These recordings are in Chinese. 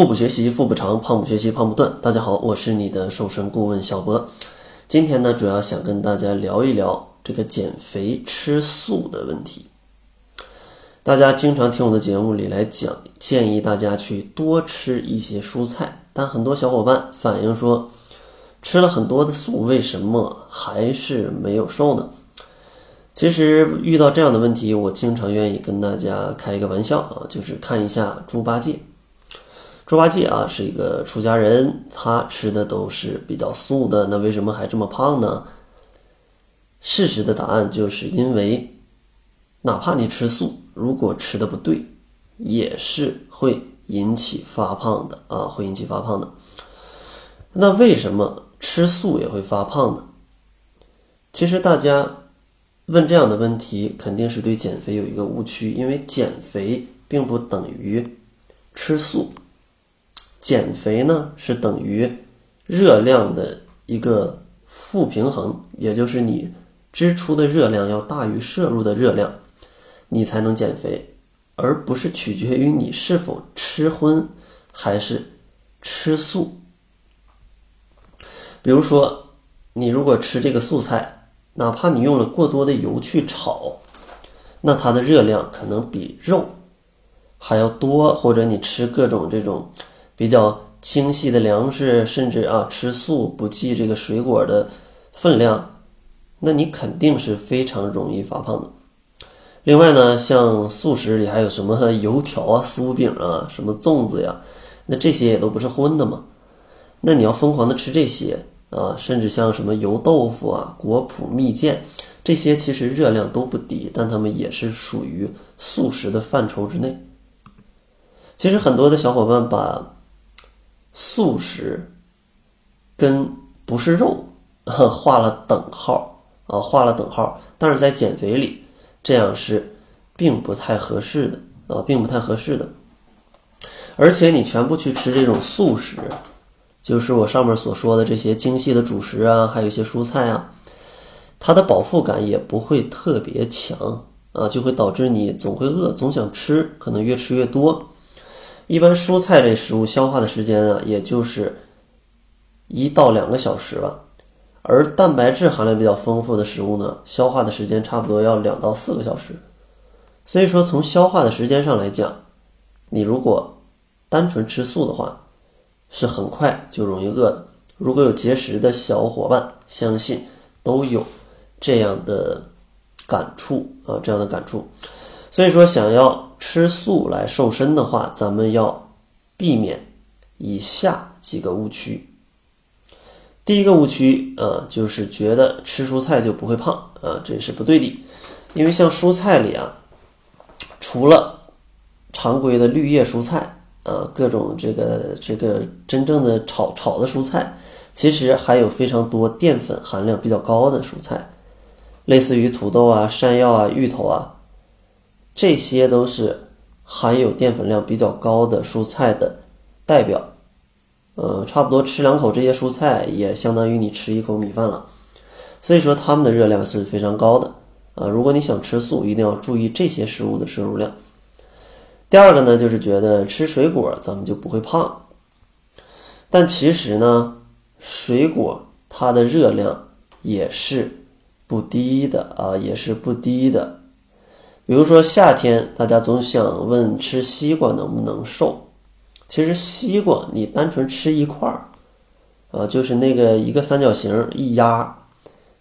腹部学习腹部长，胖不学习胖不断。大家好，我是你的瘦身顾问小博。今天呢，主要想跟大家聊一聊这个减肥吃素的问题。大家经常听我的节目里来讲，建议大家去多吃一些蔬菜，但很多小伙伴反映说，吃了很多的素，为什么还是没有瘦呢？其实遇到这样的问题，我经常愿意跟大家开一个玩笑啊，就是看一下猪八戒。猪八戒啊是一个出家人，他吃的都是比较素的，那为什么还这么胖呢？事实的答案就是因为，哪怕你吃素，如果吃的不对，也是会引起发胖的啊，会引起发胖的。那为什么吃素也会发胖呢？其实大家问这样的问题，肯定是对减肥有一个误区，因为减肥并不等于吃素。减肥呢是等于热量的一个负平衡，也就是你支出的热量要大于摄入的热量，你才能减肥，而不是取决于你是否吃荤还是吃素。比如说，你如果吃这个素菜，哪怕你用了过多的油去炒，那它的热量可能比肉还要多，或者你吃各种这种。比较精细的粮食，甚至啊吃素不计这个水果的分量，那你肯定是非常容易发胖的。另外呢，像素食里还有什么 油条啊、酥饼啊、什么粽子呀，那这些也都不是荤的嘛。那你要疯狂的吃这些啊，甚至像什么油豆腐啊、果脯、蜜饯，这些其实热量都不低，但它们也是属于素食的范畴之内。其实很多的小伙伴把素食跟不是肉 画了等号啊，画了等号。但是在减肥里，这样是并不太合适的啊，并不太合适的。而且你全部去吃这种素食，就是我上面所说的这些精细的主食啊，还有一些蔬菜啊，它的饱腹感也不会特别强啊，就会导致你总会饿，总想吃，可能越吃越多。一般蔬菜类食物消化的时间啊，也就是一到两个小时吧，而蛋白质含量比较丰富的食物呢，消化的时间差不多要两到四个小时。所以说，从消化的时间上来讲，你如果单纯吃素的话，是很快就容易饿的。如果有节食的小伙伴，相信都有这样的感触啊，这样的感触。所以说，想要。吃素来瘦身的话，咱们要避免以下几个误区。第一个误区，呃，就是觉得吃蔬菜就不会胖，啊，这是不对的。因为像蔬菜里啊，除了常规的绿叶蔬菜，啊，各种这个这个真正的炒炒的蔬菜，其实还有非常多淀粉含量比较高的蔬菜，类似于土豆啊、山药啊、芋头啊。这些都是含有淀粉量比较高的蔬菜的代表，呃，差不多吃两口这些蔬菜也相当于你吃一口米饭了，所以说它们的热量是非常高的啊。如果你想吃素，一定要注意这些食物的摄入量。第二个呢，就是觉得吃水果咱们就不会胖，但其实呢，水果它的热量也是不低的啊，也是不低的。比如说夏天，大家总想问吃西瓜能不能瘦？其实西瓜你单纯吃一块儿，啊，就是那个一个三角形一压，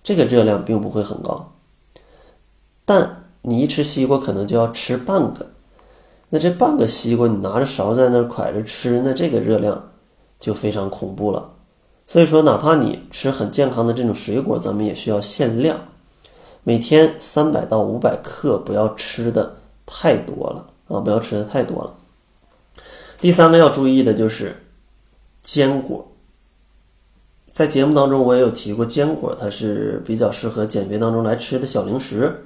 这个热量并不会很高。但你一吃西瓜可能就要吃半个，那这半个西瓜你拿着勺在那蒯着吃，那这个热量就非常恐怖了。所以说，哪怕你吃很健康的这种水果，咱们也需要限量。每天三百到五百克，不要吃的太多了啊！不要吃的太多了。第三个要注意的就是坚果。在节目当中我也有提过，坚果它是比较适合减肥当中来吃的小零食。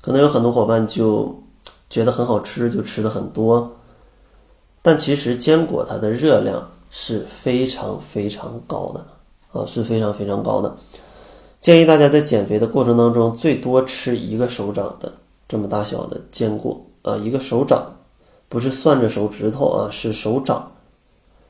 可能有很多伙伴就觉得很好吃，就吃的很多。但其实坚果它的热量是非常非常高的啊，是非常非常高的。建议大家在减肥的过程当中，最多吃一个手掌的这么大小的坚果啊，一个手掌，不是算着手指头啊，是手掌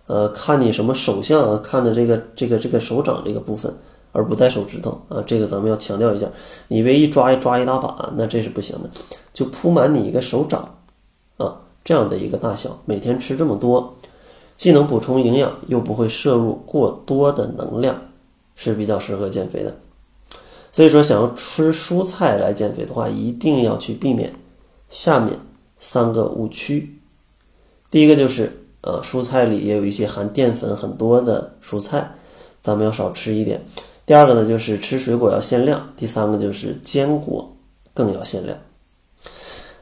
呃，看你什么手相啊，看的这个这个这个手掌这个部分，而不带手指头啊，这个咱们要强调一下。你别一抓一抓一大把，那这是不行的。就铺满你一个手掌啊这样的一个大小，每天吃这么多，既能补充营养，又不会摄入过多的能量，是比较适合减肥的。所以说，想要吃蔬菜来减肥的话，一定要去避免下面三个误区。第一个就是。呃，蔬菜里也有一些含淀粉很多的蔬菜，咱们要少吃一点。第二个呢，就是吃水果要限量。第三个就是坚果更要限量。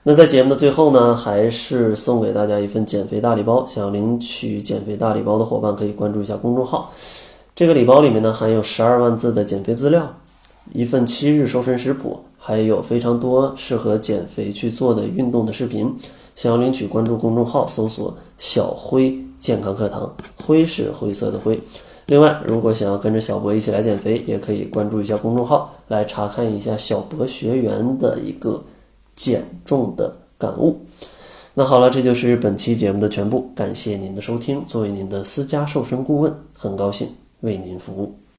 那在节目的最后呢，还是送给大家一份减肥大礼包。想要领取减肥大礼包的伙伴，可以关注一下公众号。这个礼包里面呢，含有十二万字的减肥资料，一份七日瘦身食谱，还有非常多适合减肥去做的运动的视频。想要领取，关注公众号，搜索“小辉健康课堂”，灰是灰色的灰。另外，如果想要跟着小博一起来减肥，也可以关注一下公众号，来查看一下小博学员的一个减重的感悟。那好了，这就是本期节目的全部，感谢您的收听。作为您的私家瘦身顾问，很高兴为您服务。